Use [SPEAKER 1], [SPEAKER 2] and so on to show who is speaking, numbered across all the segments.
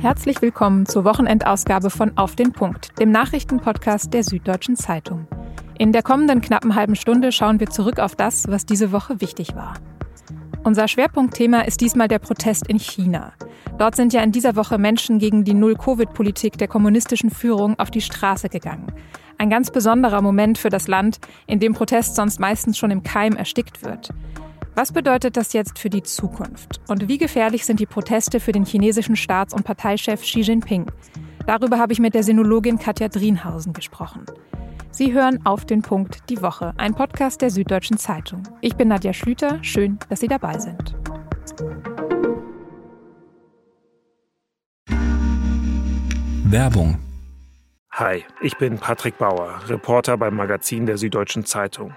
[SPEAKER 1] Herzlich willkommen zur Wochenendausgabe von Auf den Punkt, dem Nachrichtenpodcast der Süddeutschen Zeitung. In der kommenden knappen halben Stunde schauen wir zurück auf das, was diese Woche wichtig war. Unser Schwerpunktthema ist diesmal der Protest in China. Dort sind ja in dieser Woche Menschen gegen die Null-Covid-Politik der kommunistischen Führung auf die Straße gegangen. Ein ganz besonderer Moment für das Land, in dem Protest sonst meistens schon im Keim erstickt wird. Was bedeutet das jetzt für die Zukunft? Und wie gefährlich sind die Proteste für den chinesischen Staats- und Parteichef Xi Jinping? Darüber habe ich mit der Sinologin Katja Drienhausen gesprochen. Sie hören auf den Punkt die Woche, ein Podcast der Süddeutschen Zeitung. Ich bin Nadja Schlüter, schön, dass Sie dabei sind.
[SPEAKER 2] Werbung.
[SPEAKER 3] Hi, ich bin Patrick Bauer, Reporter beim Magazin der Süddeutschen Zeitung.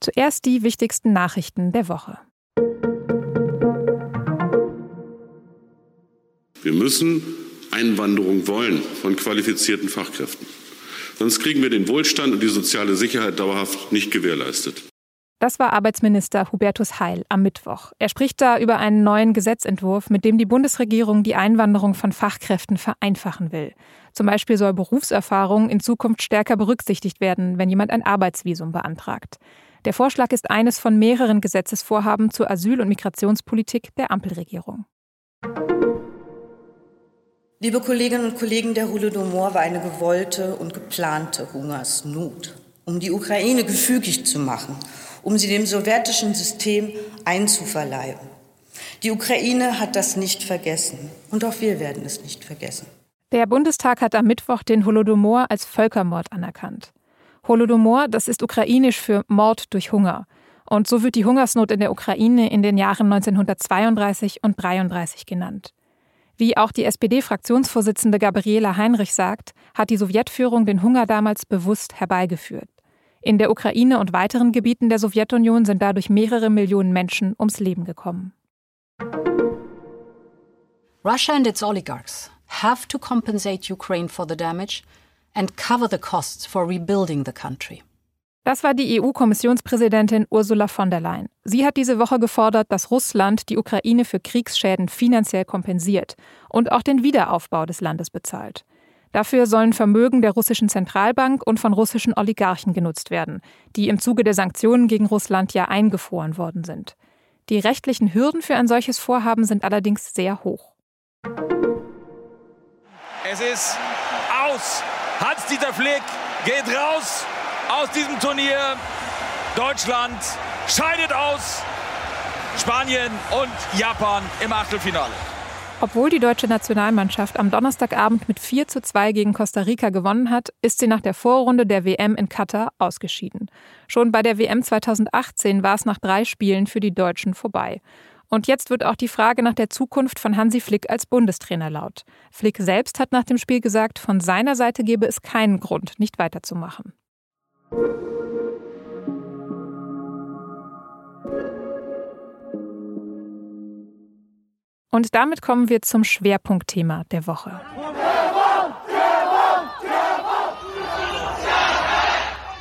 [SPEAKER 1] Zuerst die wichtigsten Nachrichten der Woche.
[SPEAKER 4] Wir müssen Einwanderung wollen von qualifizierten Fachkräften. Sonst kriegen wir den Wohlstand und die soziale Sicherheit dauerhaft nicht gewährleistet.
[SPEAKER 1] Das war Arbeitsminister Hubertus Heil am Mittwoch. Er spricht da über einen neuen Gesetzentwurf, mit dem die Bundesregierung die Einwanderung von Fachkräften vereinfachen will. Zum Beispiel soll Berufserfahrung in Zukunft stärker berücksichtigt werden, wenn jemand ein Arbeitsvisum beantragt. Der Vorschlag ist eines von mehreren Gesetzesvorhaben zur Asyl- und Migrationspolitik der Ampelregierung.
[SPEAKER 5] Liebe Kolleginnen und Kollegen, der Holodomor war eine gewollte und geplante Hungersnot, um die Ukraine gefügig zu machen, um sie dem sowjetischen System einzuverleiben. Die Ukraine hat das nicht vergessen und auch wir werden es nicht vergessen.
[SPEAKER 1] Der Bundestag hat am Mittwoch den Holodomor als Völkermord anerkannt. Holodomor, das ist ukrainisch für Mord durch Hunger. Und so wird die Hungersnot in der Ukraine in den Jahren 1932 und 1933 genannt. Wie auch die SPD-Fraktionsvorsitzende Gabriela Heinrich sagt, hat die Sowjetführung den Hunger damals bewusst herbeigeführt. In der Ukraine und weiteren Gebieten der Sowjetunion sind dadurch mehrere Millionen Menschen ums Leben gekommen.
[SPEAKER 6] Russia and its oligarchs have to compensate Ukraine for the damage and cover the costs for rebuilding the country.
[SPEAKER 1] Das war die EU-Kommissionspräsidentin Ursula von der Leyen. Sie hat diese Woche gefordert, dass Russland die Ukraine für Kriegsschäden finanziell kompensiert und auch den Wiederaufbau des Landes bezahlt. Dafür sollen Vermögen der russischen Zentralbank und von russischen Oligarchen genutzt werden, die im Zuge der Sanktionen gegen Russland ja eingefroren worden sind. Die rechtlichen Hürden für ein solches Vorhaben sind allerdings sehr hoch.
[SPEAKER 7] Es ist aus. Hans-Dieter Flick geht raus aus diesem Turnier. Deutschland scheidet aus. Spanien und Japan im Achtelfinale.
[SPEAKER 1] Obwohl die deutsche Nationalmannschaft am Donnerstagabend mit 4 zu 2 gegen Costa Rica gewonnen hat, ist sie nach der Vorrunde der WM in Katar ausgeschieden. Schon bei der WM 2018 war es nach drei Spielen für die Deutschen vorbei. Und jetzt wird auch die Frage nach der Zukunft von Hansi Flick als Bundestrainer laut. Flick selbst hat nach dem Spiel gesagt, von seiner Seite gebe es keinen Grund, nicht weiterzumachen. Und damit kommen wir zum Schwerpunktthema der Woche.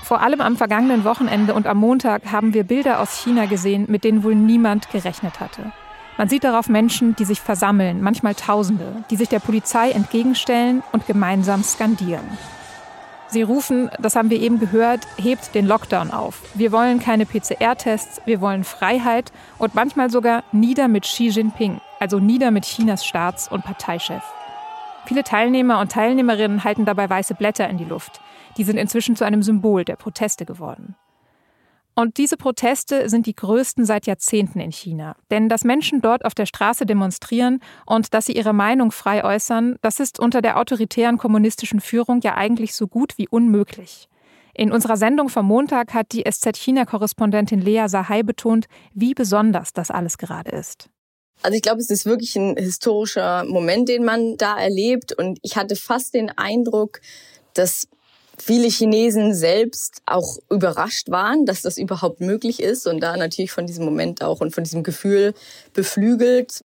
[SPEAKER 1] Vor allem am vergangenen Wochenende und am Montag haben wir Bilder aus China gesehen, mit denen wohl niemand gerechnet hatte. Man sieht darauf Menschen, die sich versammeln, manchmal Tausende, die sich der Polizei entgegenstellen und gemeinsam skandieren. Sie rufen, das haben wir eben gehört, hebt den Lockdown auf. Wir wollen keine PCR-Tests, wir wollen Freiheit und manchmal sogar nieder mit Xi Jinping, also nieder mit Chinas Staats- und Parteichef. Viele Teilnehmer und Teilnehmerinnen halten dabei weiße Blätter in die Luft. Die sind inzwischen zu einem Symbol der Proteste geworden. Und diese Proteste sind die größten seit Jahrzehnten in China. Denn dass Menschen dort auf der Straße demonstrieren und dass sie ihre Meinung frei äußern, das ist unter der autoritären kommunistischen Führung ja eigentlich so gut wie unmöglich. In unserer Sendung vom Montag hat die SZ-China-Korrespondentin Lea Sahai betont, wie besonders das alles gerade ist.
[SPEAKER 2] Also ich glaube, es ist wirklich ein historischer Moment, den man da erlebt. Und ich hatte fast den Eindruck, dass viele Chinesen selbst auch überrascht waren, dass das überhaupt möglich ist und da natürlich von diesem Moment auch und von diesem Gefühl beflügelt.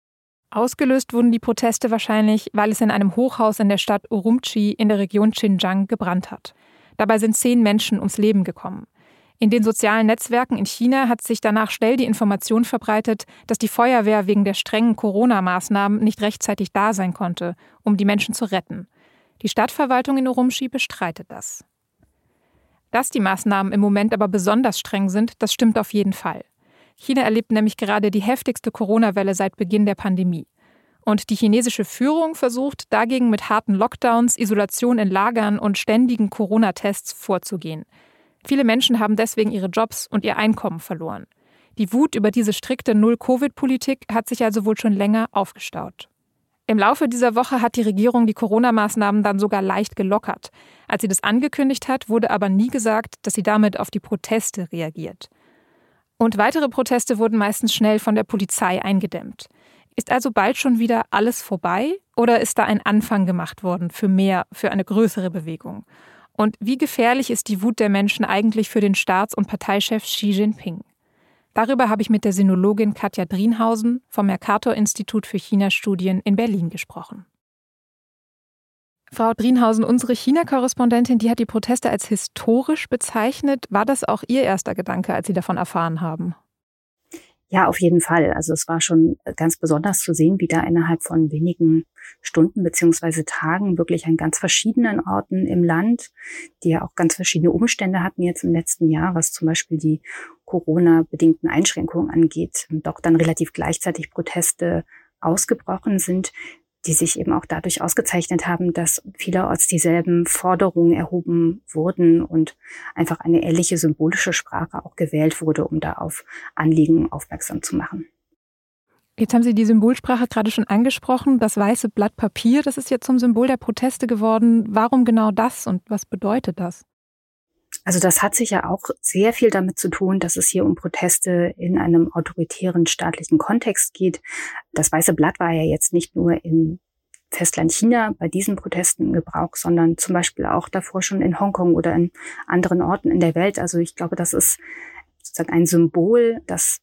[SPEAKER 1] Ausgelöst wurden die Proteste wahrscheinlich, weil es in einem Hochhaus in der Stadt Urumqi in der Region Xinjiang gebrannt hat. Dabei sind zehn Menschen ums Leben gekommen. In den sozialen Netzwerken in China hat sich danach schnell die Information verbreitet, dass die Feuerwehr wegen der strengen Corona-Maßnahmen nicht rechtzeitig da sein konnte, um die Menschen zu retten. Die Stadtverwaltung in Urumqi bestreitet das. Dass die Maßnahmen im Moment aber besonders streng sind, das stimmt auf jeden Fall. China erlebt nämlich gerade die heftigste Corona-Welle seit Beginn der Pandemie. Und die chinesische Führung versucht dagegen mit harten Lockdowns, Isolation in Lagern und ständigen Corona-Tests vorzugehen. Viele Menschen haben deswegen ihre Jobs und ihr Einkommen verloren. Die Wut über diese strikte Null-Covid-Politik hat sich also wohl schon länger aufgestaut. Im Laufe dieser Woche hat die Regierung die Corona-Maßnahmen dann sogar leicht gelockert. Als sie das angekündigt hat, wurde aber nie gesagt, dass sie damit auf die Proteste reagiert. Und weitere Proteste wurden meistens schnell von der Polizei eingedämmt. Ist also bald schon wieder alles vorbei oder ist da ein Anfang gemacht worden für mehr, für eine größere Bewegung? Und wie gefährlich ist die Wut der Menschen eigentlich für den Staats- und Parteichef Xi Jinping? Darüber habe ich mit der Sinologin Katja Drienhausen vom Mercator-Institut für China-Studien in Berlin gesprochen. Frau Drienhausen, unsere China-Korrespondentin, die hat die Proteste als historisch bezeichnet. War das auch Ihr erster Gedanke, als Sie davon erfahren haben?
[SPEAKER 8] Ja, auf jeden Fall. Also es war schon ganz besonders zu sehen, wie da innerhalb von wenigen Stunden beziehungsweise Tagen wirklich an ganz verschiedenen Orten im Land, die ja auch ganz verschiedene Umstände hatten jetzt im letzten Jahr, was zum Beispiel die Corona-bedingten Einschränkungen angeht, doch dann relativ gleichzeitig Proteste ausgebrochen sind, die sich eben auch dadurch ausgezeichnet haben, dass vielerorts dieselben Forderungen erhoben wurden und einfach eine ähnliche symbolische Sprache auch gewählt wurde, um da auf Anliegen aufmerksam zu machen.
[SPEAKER 1] Jetzt haben Sie die Symbolsprache gerade schon angesprochen. Das weiße Blatt Papier, das ist jetzt zum Symbol der Proteste geworden. Warum genau das und was bedeutet das?
[SPEAKER 8] Also das hat sich ja auch sehr viel damit zu tun, dass es hier um Proteste in einem autoritären staatlichen Kontext geht. Das Weiße Blatt war ja jetzt nicht nur in Festland China bei diesen Protesten in Gebrauch, sondern zum Beispiel auch davor schon in Hongkong oder in anderen Orten in der Welt. Also ich glaube, das ist sozusagen ein Symbol, das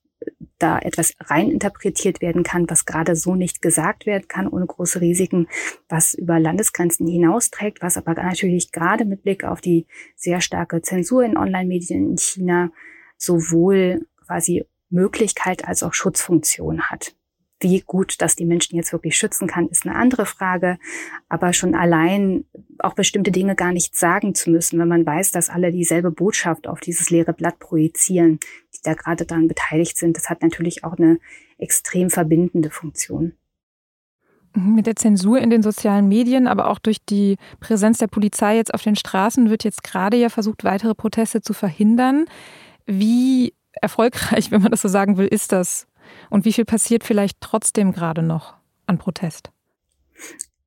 [SPEAKER 8] da etwas reininterpretiert werden kann, was gerade so nicht gesagt werden kann, ohne große Risiken, was über Landesgrenzen hinausträgt, was aber natürlich gerade mit Blick auf die sehr starke Zensur in Online-Medien in China sowohl quasi Möglichkeit als auch Schutzfunktion hat. Wie gut das die Menschen jetzt wirklich schützen kann, ist eine andere Frage. Aber schon allein auch bestimmte Dinge gar nicht sagen zu müssen, wenn man weiß, dass alle dieselbe Botschaft auf dieses leere Blatt projizieren, die da gerade daran beteiligt sind, das hat natürlich auch eine extrem verbindende Funktion.
[SPEAKER 1] Mit der Zensur in den sozialen Medien, aber auch durch die Präsenz der Polizei jetzt auf den Straßen wird jetzt gerade ja versucht, weitere Proteste zu verhindern. Wie erfolgreich, wenn man das so sagen will, ist das und wie viel passiert vielleicht trotzdem gerade noch an Protest?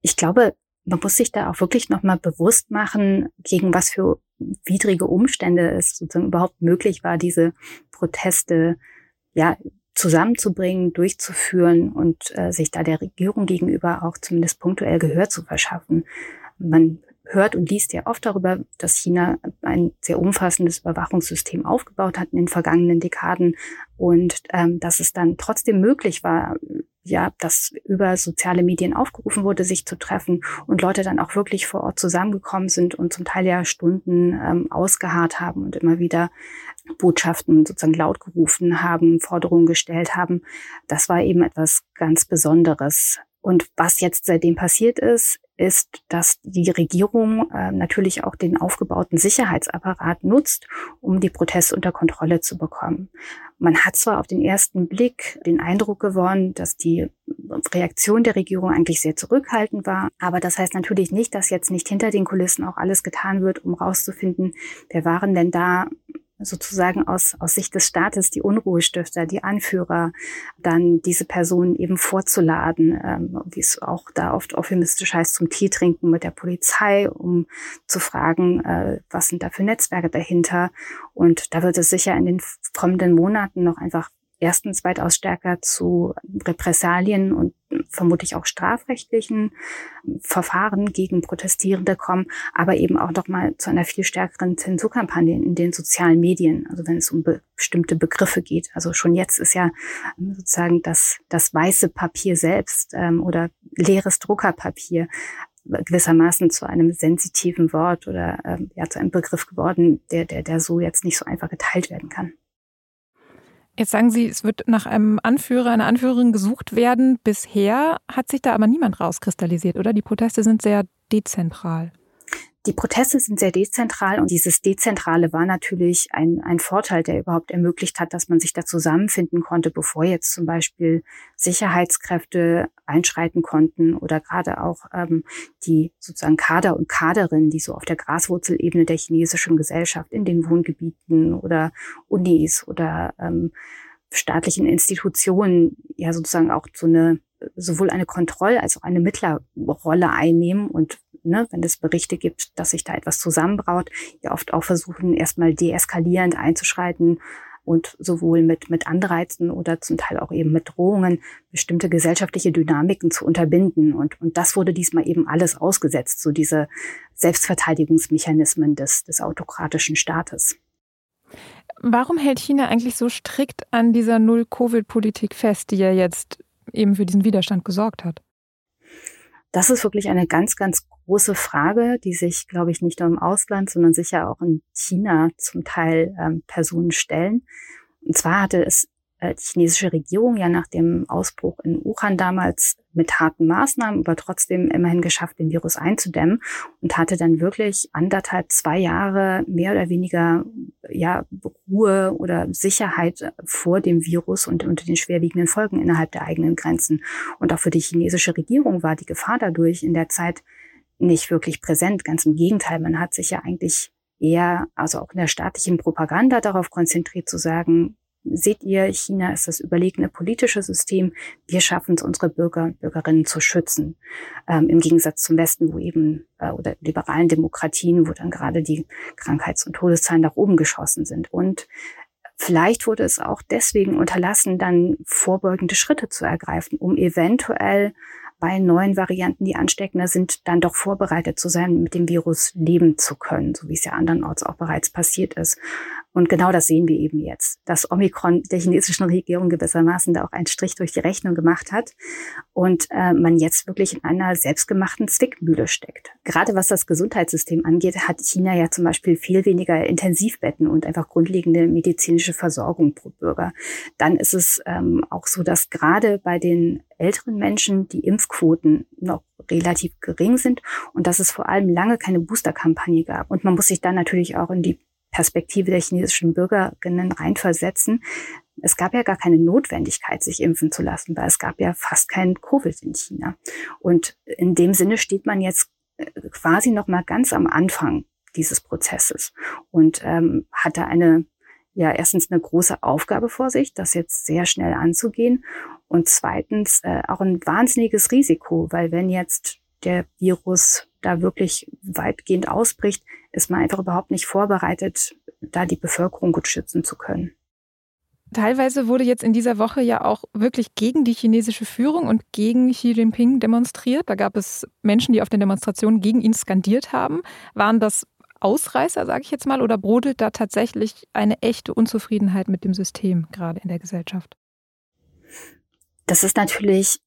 [SPEAKER 8] Ich glaube, man muss sich da auch wirklich nochmal bewusst machen, gegen was für widrige Umstände es sozusagen überhaupt möglich war, diese Proteste ja zusammenzubringen, durchzuführen und äh, sich da der Regierung gegenüber auch zumindest punktuell Gehör zu verschaffen. Man hört und liest ja oft darüber, dass China ein sehr umfassendes Überwachungssystem aufgebaut hat in den vergangenen Dekaden und ähm, dass es dann trotzdem möglich war, ja, dass über soziale Medien aufgerufen wurde, sich zu treffen und Leute dann auch wirklich vor Ort zusammengekommen sind und zum Teil ja Stunden ähm, ausgeharrt haben und immer wieder Botschaften sozusagen laut gerufen haben, Forderungen gestellt haben. Das war eben etwas ganz Besonderes. Und was jetzt seitdem passiert ist, ist, dass die Regierung äh, natürlich auch den aufgebauten Sicherheitsapparat nutzt, um die Proteste unter Kontrolle zu bekommen. Man hat zwar auf den ersten Blick den Eindruck gewonnen, dass die Reaktion der Regierung eigentlich sehr zurückhaltend war, aber das heißt natürlich nicht, dass jetzt nicht hinter den Kulissen auch alles getan wird, um rauszufinden, wer waren denn da sozusagen aus, aus Sicht des Staates die Unruhestifter, die Anführer, dann diese Personen eben vorzuladen, ähm, wie es auch da oft euphemistisch heißt, zum Tee trinken mit der Polizei, um zu fragen, äh, was sind da für Netzwerke dahinter. Und da wird es sicher in den kommenden Monaten noch einfach erstens weitaus stärker zu Repressalien und vermutlich auch strafrechtlichen Verfahren gegen Protestierende kommen, aber eben auch noch mal zu einer viel stärkeren Zensurkampagne in den sozialen Medien, also wenn es um be bestimmte Begriffe geht. Also schon jetzt ist ja sozusagen das, das weiße Papier selbst ähm, oder leeres Druckerpapier gewissermaßen zu einem sensitiven Wort oder ähm, ja zu einem Begriff geworden, der, der, der so jetzt nicht so einfach geteilt werden kann.
[SPEAKER 1] Jetzt sagen Sie, es wird nach einem Anführer, einer Anführerin gesucht werden. Bisher hat sich da aber niemand rauskristallisiert, oder? Die Proteste sind sehr dezentral.
[SPEAKER 8] Die Proteste sind sehr dezentral und dieses Dezentrale war natürlich ein, ein Vorteil, der überhaupt ermöglicht hat, dass man sich da zusammenfinden konnte, bevor jetzt zum Beispiel Sicherheitskräfte einschreiten konnten oder gerade auch ähm, die sozusagen Kader und Kaderinnen, die so auf der Graswurzelebene der chinesischen Gesellschaft in den Wohngebieten oder Unis oder ähm, staatlichen Institutionen ja sozusagen auch so eine sowohl eine Kontroll- als auch eine Mittlerrolle einnehmen und ne, wenn es Berichte gibt, dass sich da etwas zusammenbraut, ja oft auch versuchen, erstmal deeskalierend einzuschreiten und sowohl mit, mit Anreizen oder zum Teil auch eben mit Drohungen bestimmte gesellschaftliche Dynamiken zu unterbinden. Und, und das wurde diesmal eben alles ausgesetzt, so diese Selbstverteidigungsmechanismen des, des autokratischen Staates.
[SPEAKER 1] Warum hält China eigentlich so strikt an dieser Null-Covid-Politik fest, die ja jetzt eben für diesen Widerstand gesorgt hat?
[SPEAKER 8] Das ist wirklich eine ganz, ganz große Frage, die sich, glaube ich, nicht nur im Ausland, sondern sicher auch in China zum Teil ähm, Personen stellen. Und zwar hatte es die chinesische Regierung ja nach dem Ausbruch in Wuhan damals mit harten Maßnahmen, aber trotzdem immerhin geschafft, den Virus einzudämmen und hatte dann wirklich anderthalb, zwei Jahre mehr oder weniger ja, Ruhe oder Sicherheit vor dem Virus und unter den schwerwiegenden Folgen innerhalb der eigenen Grenzen. Und auch für die chinesische Regierung war die Gefahr dadurch in der Zeit nicht wirklich präsent. Ganz im Gegenteil, man hat sich ja eigentlich eher, also auch in der staatlichen Propaganda darauf konzentriert zu sagen, seht ihr, China ist das überlegene politische System. Wir schaffen es, unsere Bürger und Bürgerinnen zu schützen. Ähm, Im Gegensatz zum Westen, wo eben, äh, oder liberalen Demokratien, wo dann gerade die Krankheits- und Todeszahlen nach oben geschossen sind. Und vielleicht wurde es auch deswegen unterlassen, dann vorbeugende Schritte zu ergreifen, um eventuell bei neuen Varianten, die ansteckender sind, dann doch vorbereitet zu sein, mit dem Virus leben zu können, so wie es ja andernorts auch bereits passiert ist. Und genau das sehen wir eben jetzt, dass Omikron der chinesischen Regierung gewissermaßen da auch einen Strich durch die Rechnung gemacht hat und äh, man jetzt wirklich in einer selbstgemachten Zwickmühle steckt. Gerade was das Gesundheitssystem angeht, hat China ja zum Beispiel viel weniger Intensivbetten und einfach grundlegende medizinische Versorgung pro Bürger. Dann ist es ähm, auch so, dass gerade bei den älteren Menschen die Impfquoten noch relativ gering sind und dass es vor allem lange keine Boosterkampagne gab. Und man muss sich dann natürlich auch in die Perspektive der chinesischen Bürgerinnen reinversetzen. Es gab ja gar keine Notwendigkeit, sich impfen zu lassen, weil es gab ja fast kein Covid in China. Und in dem Sinne steht man jetzt äh, quasi noch mal ganz am Anfang dieses Prozesses und ähm, hat da eine ja erstens eine große Aufgabe vor sich, das jetzt sehr schnell anzugehen und zweitens äh, auch ein wahnsinniges Risiko, weil wenn jetzt der Virus da wirklich weitgehend ausbricht, ist man einfach überhaupt nicht vorbereitet, da die Bevölkerung gut schützen zu können.
[SPEAKER 1] Teilweise wurde jetzt in dieser Woche ja auch wirklich gegen die chinesische Führung und gegen Xi Jinping demonstriert. Da gab es Menschen, die auf den Demonstrationen gegen ihn skandiert haben. Waren das Ausreißer, sage ich jetzt mal, oder brodelt da tatsächlich eine echte Unzufriedenheit mit dem System gerade in der Gesellschaft?
[SPEAKER 8] Das ist natürlich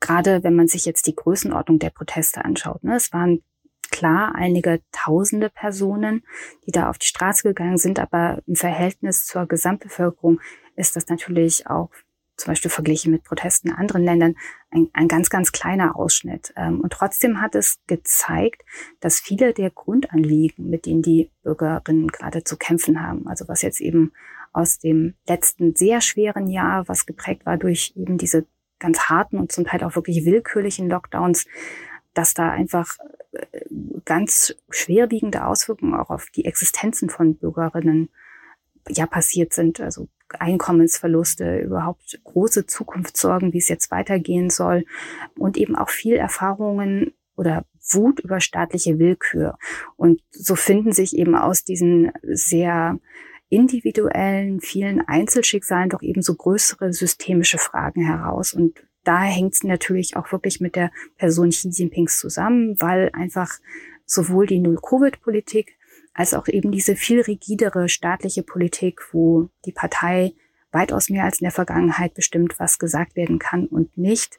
[SPEAKER 8] gerade, wenn man sich jetzt die Größenordnung der Proteste anschaut. Ne? Es waren klar einige tausende Personen, die da auf die Straße gegangen sind, aber im Verhältnis zur Gesamtbevölkerung ist das natürlich auch zum Beispiel verglichen mit Protesten in anderen Ländern ein, ein ganz, ganz kleiner Ausschnitt. Ähm, und trotzdem hat es gezeigt, dass viele der Grundanliegen, mit denen die Bürgerinnen gerade zu kämpfen haben, also was jetzt eben aus dem letzten sehr schweren Jahr, was geprägt war durch eben diese ganz harten und zum Teil auch wirklich willkürlichen Lockdowns, dass da einfach äh, ganz schwerwiegende Auswirkungen auch auf die Existenzen von Bürgerinnen ja passiert sind. Also Einkommensverluste, überhaupt große Zukunftssorgen, wie es jetzt weitergehen soll und eben auch viel Erfahrungen oder Wut über staatliche Willkür. Und so finden sich eben aus diesen sehr individuellen, vielen Einzelschicksalen doch eben so größere systemische Fragen heraus. Und da hängt es natürlich auch wirklich mit der Person Xi Jinpings zusammen, weil einfach sowohl die Null-Covid-Politik als auch eben diese viel rigidere staatliche Politik, wo die Partei weitaus mehr als in der Vergangenheit bestimmt, was gesagt werden kann und nicht,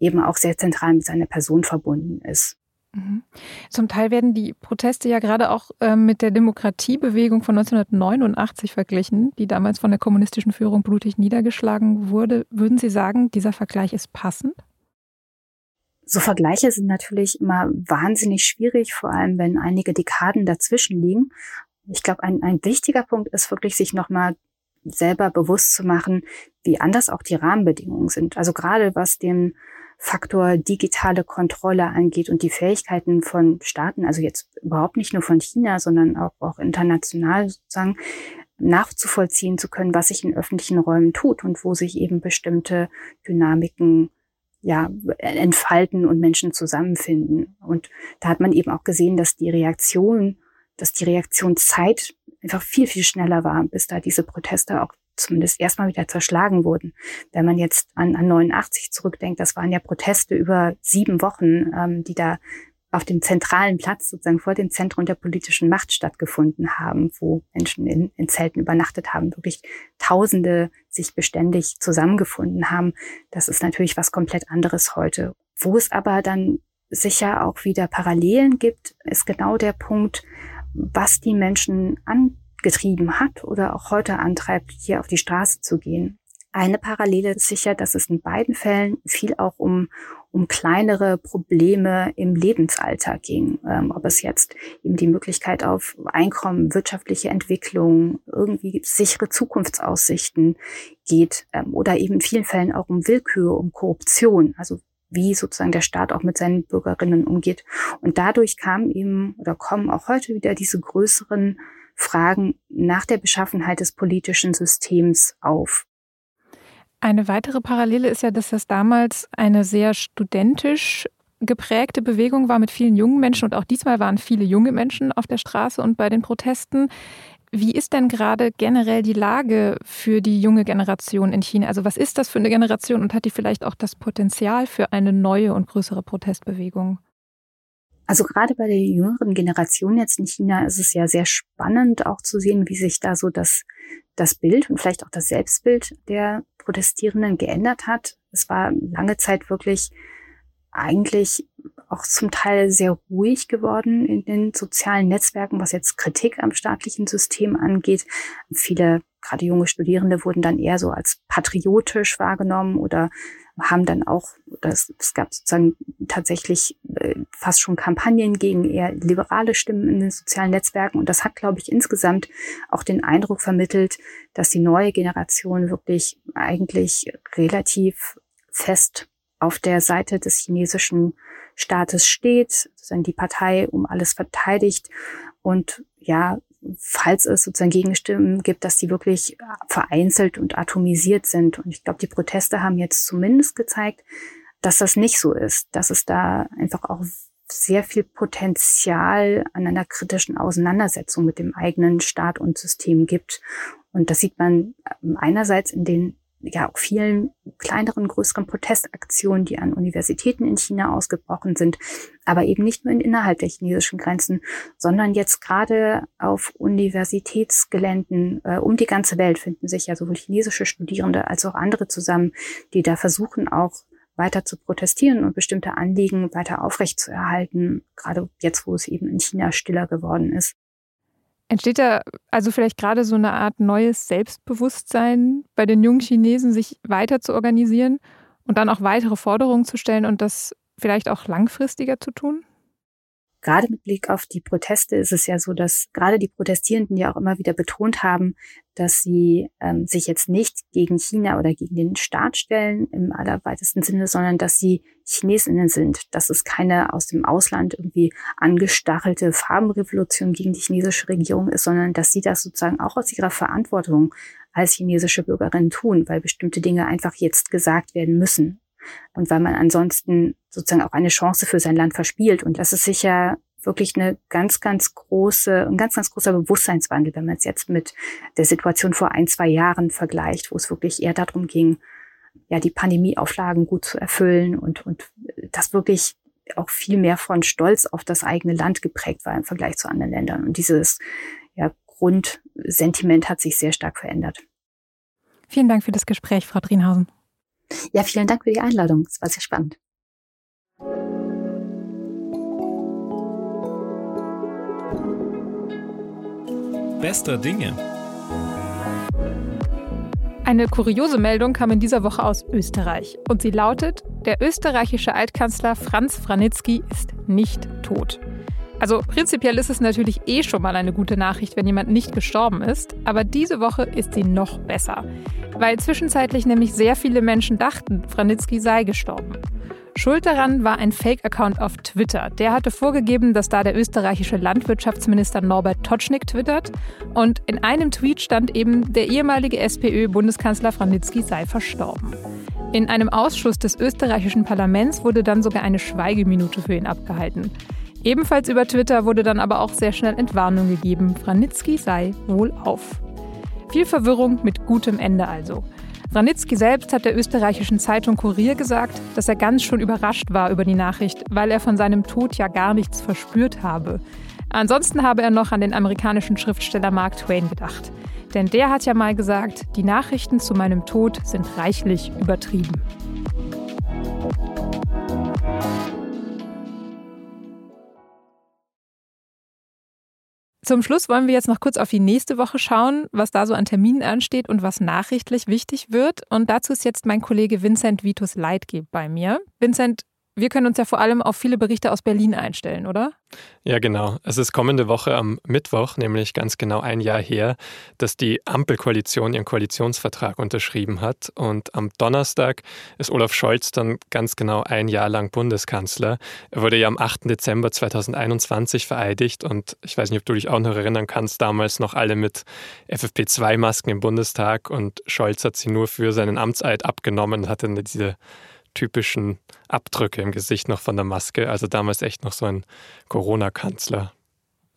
[SPEAKER 8] eben auch sehr zentral mit seiner Person verbunden ist.
[SPEAKER 1] Mhm. Zum Teil werden die Proteste ja gerade auch äh, mit der Demokratiebewegung von 1989 verglichen, die damals von der kommunistischen Führung blutig niedergeschlagen wurde. Würden Sie sagen, dieser Vergleich ist passend?
[SPEAKER 8] So Vergleiche sind natürlich immer wahnsinnig schwierig, vor allem wenn einige Dekaden dazwischen liegen. Ich glaube, ein, ein wichtiger Punkt ist wirklich, sich nochmal selber bewusst zu machen, wie anders auch die Rahmenbedingungen sind. Also gerade was den Faktor digitale Kontrolle angeht und die Fähigkeiten von Staaten, also jetzt überhaupt nicht nur von China, sondern auch, auch international sozusagen, nachzuvollziehen zu können, was sich in öffentlichen Räumen tut und wo sich eben bestimmte Dynamiken ja, entfalten und Menschen zusammenfinden. Und da hat man eben auch gesehen, dass die Reaktion, dass die Reaktionszeit einfach viel, viel schneller war, bis da diese Proteste auch zumindest erstmal wieder zerschlagen wurden. Wenn man jetzt an, an 89 zurückdenkt, das waren ja Proteste über sieben Wochen, ähm, die da auf dem zentralen Platz, sozusagen vor dem Zentrum der politischen Macht stattgefunden haben, wo Menschen in, in Zelten übernachtet haben, wirklich Tausende sich beständig zusammengefunden haben. Das ist natürlich was komplett anderes heute. Wo es aber dann sicher auch wieder Parallelen gibt, ist genau der Punkt, was die Menschen an getrieben hat oder auch heute antreibt, hier auf die Straße zu gehen. Eine Parallele ist sicher, dass es in beiden Fällen viel auch um, um kleinere Probleme im Lebensalter ging. Ähm, ob es jetzt eben die Möglichkeit auf Einkommen, wirtschaftliche Entwicklung, irgendwie sichere Zukunftsaussichten geht ähm, oder eben in vielen Fällen auch um Willkür, um Korruption. Also wie sozusagen der Staat auch mit seinen Bürgerinnen umgeht. Und dadurch kam eben oder kommen auch heute wieder diese größeren Fragen nach der Beschaffenheit des politischen Systems auf.
[SPEAKER 1] Eine weitere Parallele ist ja, dass das damals eine sehr studentisch geprägte Bewegung war mit vielen jungen Menschen und auch diesmal waren viele junge Menschen auf der Straße und bei den Protesten. Wie ist denn gerade generell die Lage für die junge Generation in China? Also was ist das für eine Generation und hat die vielleicht auch das Potenzial für eine neue und größere Protestbewegung?
[SPEAKER 8] Also gerade bei der jüngeren Generation jetzt in China ist es ja sehr spannend auch zu sehen, wie sich da so das, das Bild und vielleicht auch das Selbstbild der Protestierenden geändert hat. Es war lange Zeit wirklich eigentlich auch zum Teil sehr ruhig geworden in den sozialen Netzwerken, was jetzt Kritik am staatlichen System angeht. Viele, gerade junge Studierende, wurden dann eher so als patriotisch wahrgenommen oder haben dann auch, das, es gab sozusagen tatsächlich äh, fast schon Kampagnen gegen eher liberale Stimmen in den sozialen Netzwerken. Und das hat, glaube ich, insgesamt auch den Eindruck vermittelt, dass die neue Generation wirklich eigentlich relativ fest auf der Seite des chinesischen Staates steht, sozusagen die Partei um alles verteidigt und ja, falls es sozusagen Gegenstimmen gibt, dass die wirklich vereinzelt und atomisiert sind. Und ich glaube, die Proteste haben jetzt zumindest gezeigt, dass das nicht so ist, dass es da einfach auch sehr viel Potenzial an einer kritischen Auseinandersetzung mit dem eigenen Staat und System gibt. Und das sieht man ähm, einerseits in den ja auch vielen kleineren, größeren Protestaktionen, die an Universitäten in China ausgebrochen sind, aber eben nicht nur innerhalb der chinesischen Grenzen, sondern jetzt gerade auf Universitätsgeländen äh, um die ganze Welt finden sich ja sowohl chinesische Studierende als auch andere zusammen, die da versuchen auch weiter zu protestieren und bestimmte Anliegen weiter aufrechtzuerhalten, gerade jetzt, wo es eben in China stiller geworden ist.
[SPEAKER 1] Entsteht da also vielleicht gerade so eine Art neues Selbstbewusstsein bei den jungen Chinesen, sich weiter zu organisieren und dann auch weitere Forderungen zu stellen und das vielleicht auch langfristiger zu tun?
[SPEAKER 8] Gerade mit Blick auf die Proteste ist es ja so, dass gerade die Protestierenden ja auch immer wieder betont haben, dass sie ähm, sich jetzt nicht gegen China oder gegen den Staat stellen im allerweitesten Sinne, sondern dass sie Chinesinnen sind, dass es keine aus dem Ausland irgendwie angestachelte Farbenrevolution gegen die chinesische Regierung ist, sondern dass sie das sozusagen auch aus ihrer Verantwortung als chinesische Bürgerin tun, weil bestimmte Dinge einfach jetzt gesagt werden müssen und weil man ansonsten sozusagen auch eine Chance für sein Land verspielt. Und das ist sicher wirklich eine ganz, ganz große, ein ganz, ganz großer Bewusstseinswandel, wenn man es jetzt mit der Situation vor ein, zwei Jahren vergleicht, wo es wirklich eher darum ging, ja, die Pandemieauflagen gut zu erfüllen und, und das wirklich auch viel mehr von Stolz auf das eigene Land geprägt war im Vergleich zu anderen Ländern. Und dieses ja, Grundsentiment hat sich sehr stark verändert.
[SPEAKER 1] Vielen Dank für das Gespräch, Frau Drienhausen.
[SPEAKER 8] Ja, vielen Dank für die Einladung. Es war sehr spannend.
[SPEAKER 9] Bester Dinge.
[SPEAKER 1] Eine kuriose Meldung kam in dieser Woche aus Österreich und sie lautet, der österreichische Altkanzler Franz Franitzky ist nicht tot. Also prinzipiell ist es natürlich eh schon mal eine gute Nachricht, wenn jemand nicht gestorben ist, aber diese Woche ist sie noch besser, weil zwischenzeitlich nämlich sehr viele Menschen dachten, Franitzky sei gestorben. Schuld daran war ein Fake-Account auf Twitter. Der hatte vorgegeben, dass da der österreichische Landwirtschaftsminister Norbert Totschnig twittert. Und in einem Tweet stand eben, der ehemalige SPÖ-Bundeskanzler Franitzky sei verstorben. In einem Ausschuss des österreichischen Parlaments wurde dann sogar eine Schweigeminute für ihn abgehalten. Ebenfalls über Twitter wurde dann aber auch sehr schnell Entwarnung gegeben, Franitzky sei wohl auf. Viel Verwirrung mit gutem Ende also. Ranitzky selbst hat der österreichischen Zeitung Kurier gesagt, dass er ganz schon überrascht war über die Nachricht, weil er von seinem Tod ja gar nichts verspürt habe. Ansonsten habe er noch an den amerikanischen Schriftsteller Mark Twain gedacht. Denn der hat ja mal gesagt, die Nachrichten zu meinem Tod sind reichlich übertrieben. Zum Schluss wollen wir jetzt noch kurz auf die nächste Woche schauen, was da so an Terminen ansteht und was nachrichtlich wichtig wird. Und dazu ist jetzt mein Kollege Vincent Vitus Leitgeb bei mir. Vincent, wir können uns ja vor allem auf viele Berichte aus Berlin einstellen, oder?
[SPEAKER 10] Ja, genau. Es ist kommende Woche am Mittwoch, nämlich ganz genau ein Jahr her, dass die Ampelkoalition ihren Koalitionsvertrag unterschrieben hat. Und am Donnerstag ist Olaf Scholz dann ganz genau ein Jahr lang Bundeskanzler. Er wurde ja am 8. Dezember 2021 vereidigt. Und ich weiß nicht, ob du dich auch noch erinnern kannst, damals noch alle mit FFP2-Masken im Bundestag. Und Scholz hat sie nur für seinen Amtseid abgenommen und hatte diese typischen Abdrücke im Gesicht noch von der Maske. Also damals echt noch so ein Corona-Kanzler.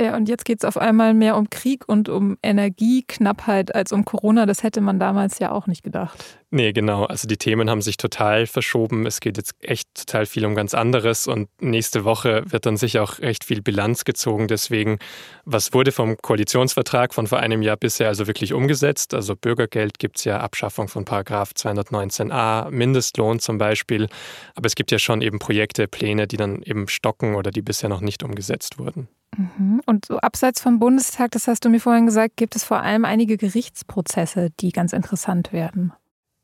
[SPEAKER 1] Ja, und jetzt geht es auf einmal mehr um Krieg und um Energieknappheit als um Corona. Das hätte man damals ja auch nicht gedacht.
[SPEAKER 10] Nee, genau. Also die Themen haben sich total verschoben. Es geht jetzt echt total viel um ganz anderes. Und nächste Woche wird dann sicher auch recht viel Bilanz gezogen. Deswegen, was wurde vom Koalitionsvertrag von vor einem Jahr bisher also wirklich umgesetzt? Also Bürgergeld gibt es ja, Abschaffung von Paragraph 219a, Mindestlohn zum Beispiel. Aber es gibt ja schon eben Projekte, Pläne, die dann eben stocken oder die bisher noch nicht umgesetzt wurden.
[SPEAKER 1] Mhm. Und so abseits vom Bundestag, das hast du mir vorhin gesagt, gibt es vor allem einige Gerichtsprozesse, die ganz interessant werden.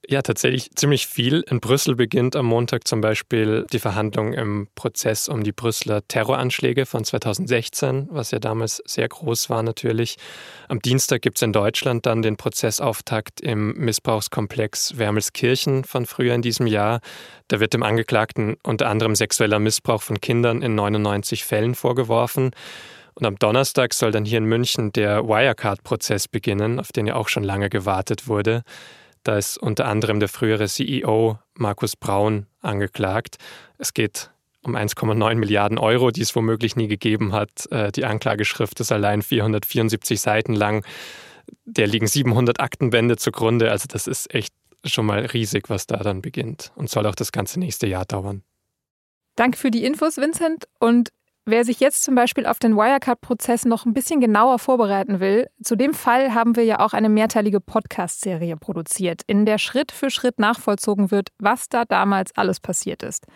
[SPEAKER 10] Ja, tatsächlich ziemlich viel. In Brüssel beginnt am Montag zum Beispiel die Verhandlung im Prozess um die Brüsseler Terroranschläge von 2016, was ja damals sehr groß war natürlich. Am Dienstag gibt es in Deutschland dann den Prozessauftakt im Missbrauchskomplex Wermelskirchen von früher in diesem Jahr. Da wird dem Angeklagten unter anderem sexueller Missbrauch von Kindern in 99 Fällen vorgeworfen. Und am Donnerstag soll dann hier in München der Wirecard-Prozess beginnen, auf den ja auch schon lange gewartet wurde. Da ist unter anderem der frühere CEO Markus Braun angeklagt. Es geht um 1,9 Milliarden Euro, die es womöglich nie gegeben hat. Äh, die Anklageschrift ist allein 474 Seiten lang. Der liegen 700 Aktenbände zugrunde. Also das ist echt schon mal riesig, was da dann beginnt und soll auch das ganze nächste Jahr dauern.
[SPEAKER 1] Danke für die Infos, Vincent. Und Wer sich jetzt zum Beispiel auf den Wirecard-Prozess noch ein bisschen genauer vorbereiten will, zu dem Fall haben wir ja auch eine mehrteilige Podcast-Serie produziert, in der Schritt für Schritt nachvollzogen wird, was da damals alles passiert ist.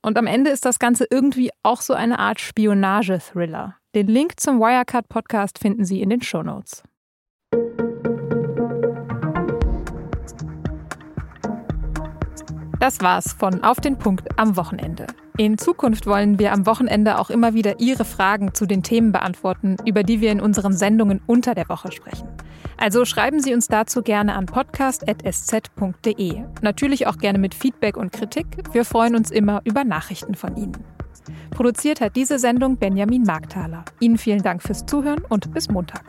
[SPEAKER 1] Und am Ende ist das Ganze irgendwie auch so eine Art Spionage-Thriller. Den Link zum Wirecard-Podcast finden Sie in den Shownotes. Das war's von Auf den Punkt am Wochenende. In Zukunft wollen wir am Wochenende auch immer wieder Ihre Fragen zu den Themen beantworten, über die wir in unseren Sendungen unter der Woche sprechen. Also schreiben Sie uns dazu gerne an podcast.sz.de. Natürlich auch gerne mit Feedback und Kritik. Wir freuen uns immer über Nachrichten von Ihnen. Produziert hat diese Sendung Benjamin Markthaler. Ihnen vielen Dank fürs Zuhören und bis Montag.